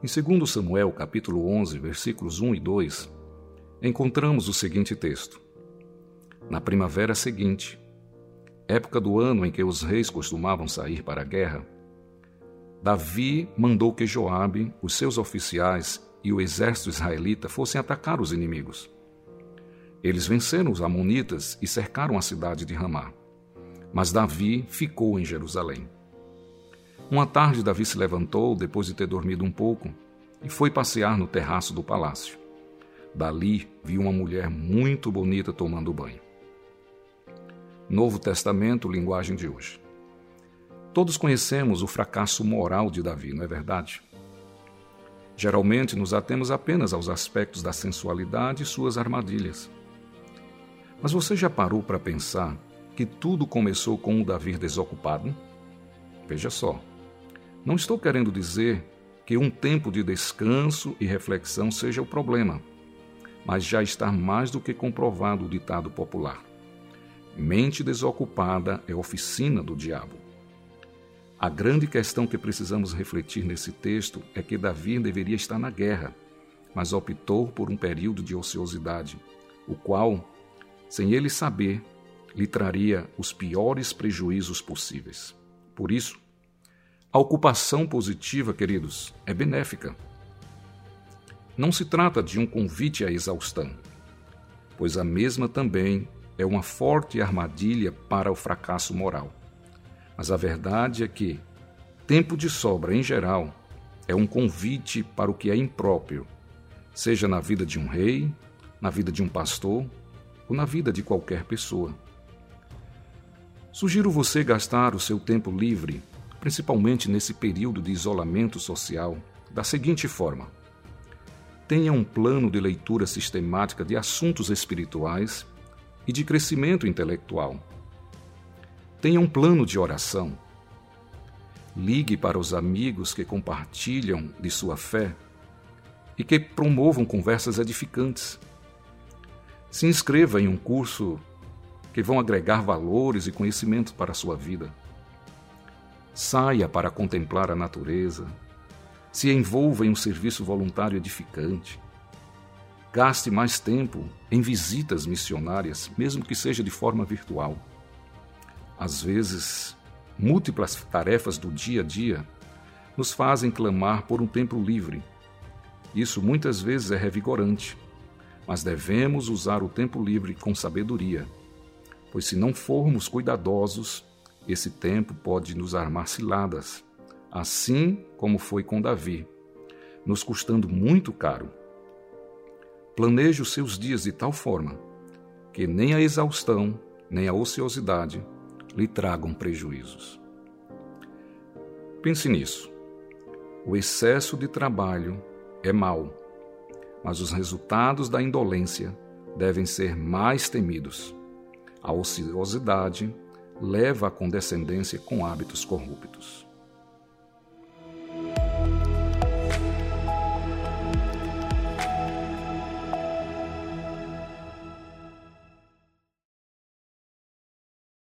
Em 2 Samuel, capítulo 11, versículos 1 e 2, encontramos o seguinte texto: Na primavera seguinte, época do ano em que os reis costumavam sair para a guerra, Davi mandou que Joabe, os seus oficiais e o exército israelita fossem atacar os inimigos. Eles venceram os amonitas e cercaram a cidade de Ramá. Mas Davi ficou em Jerusalém. Uma tarde, Davi se levantou, depois de ter dormido um pouco, e foi passear no terraço do palácio. Dali viu uma mulher muito bonita tomando banho. Novo Testamento, linguagem de hoje. Todos conhecemos o fracasso moral de Davi, não é verdade? Geralmente nos atemos apenas aos aspectos da sensualidade e suas armadilhas. Mas você já parou para pensar que tudo começou com um Davi desocupado? Veja só, não estou querendo dizer que um tempo de descanso e reflexão seja o problema, mas já está mais do que comprovado o ditado popular. Mente desocupada é oficina do diabo. A grande questão que precisamos refletir nesse texto é que Davi deveria estar na guerra, mas optou por um período de ociosidade, o qual, sem ele saber, lhe traria os piores prejuízos possíveis. Por isso, a ocupação positiva, queridos, é benéfica. Não se trata de um convite à exaustão, pois a mesma também é uma forte armadilha para o fracasso moral. Mas a verdade é que tempo de sobra, em geral, é um convite para o que é impróprio, seja na vida de um rei, na vida de um pastor ou na vida de qualquer pessoa. Sugiro você gastar o seu tempo livre, principalmente nesse período de isolamento social, da seguinte forma: tenha um plano de leitura sistemática de assuntos espirituais e de crescimento intelectual. Tenha um plano de oração. Ligue para os amigos que compartilham de sua fé e que promovam conversas edificantes. Se inscreva em um curso que vão agregar valores e conhecimento para a sua vida. Saia para contemplar a natureza. Se envolva em um serviço voluntário edificante. Gaste mais tempo em visitas missionárias, mesmo que seja de forma virtual. Às vezes, múltiplas tarefas do dia a dia nos fazem clamar por um tempo livre. Isso muitas vezes é revigorante, mas devemos usar o tempo livre com sabedoria pois se não formos cuidadosos, esse tempo pode nos armar ciladas, assim como foi com Davi, nos custando muito caro. Planeje os seus dias de tal forma que nem a exaustão, nem a ociosidade lhe tragam prejuízos. Pense nisso. O excesso de trabalho é mau, mas os resultados da indolência devem ser mais temidos. A ociosidade leva à condescendência com hábitos corruptos.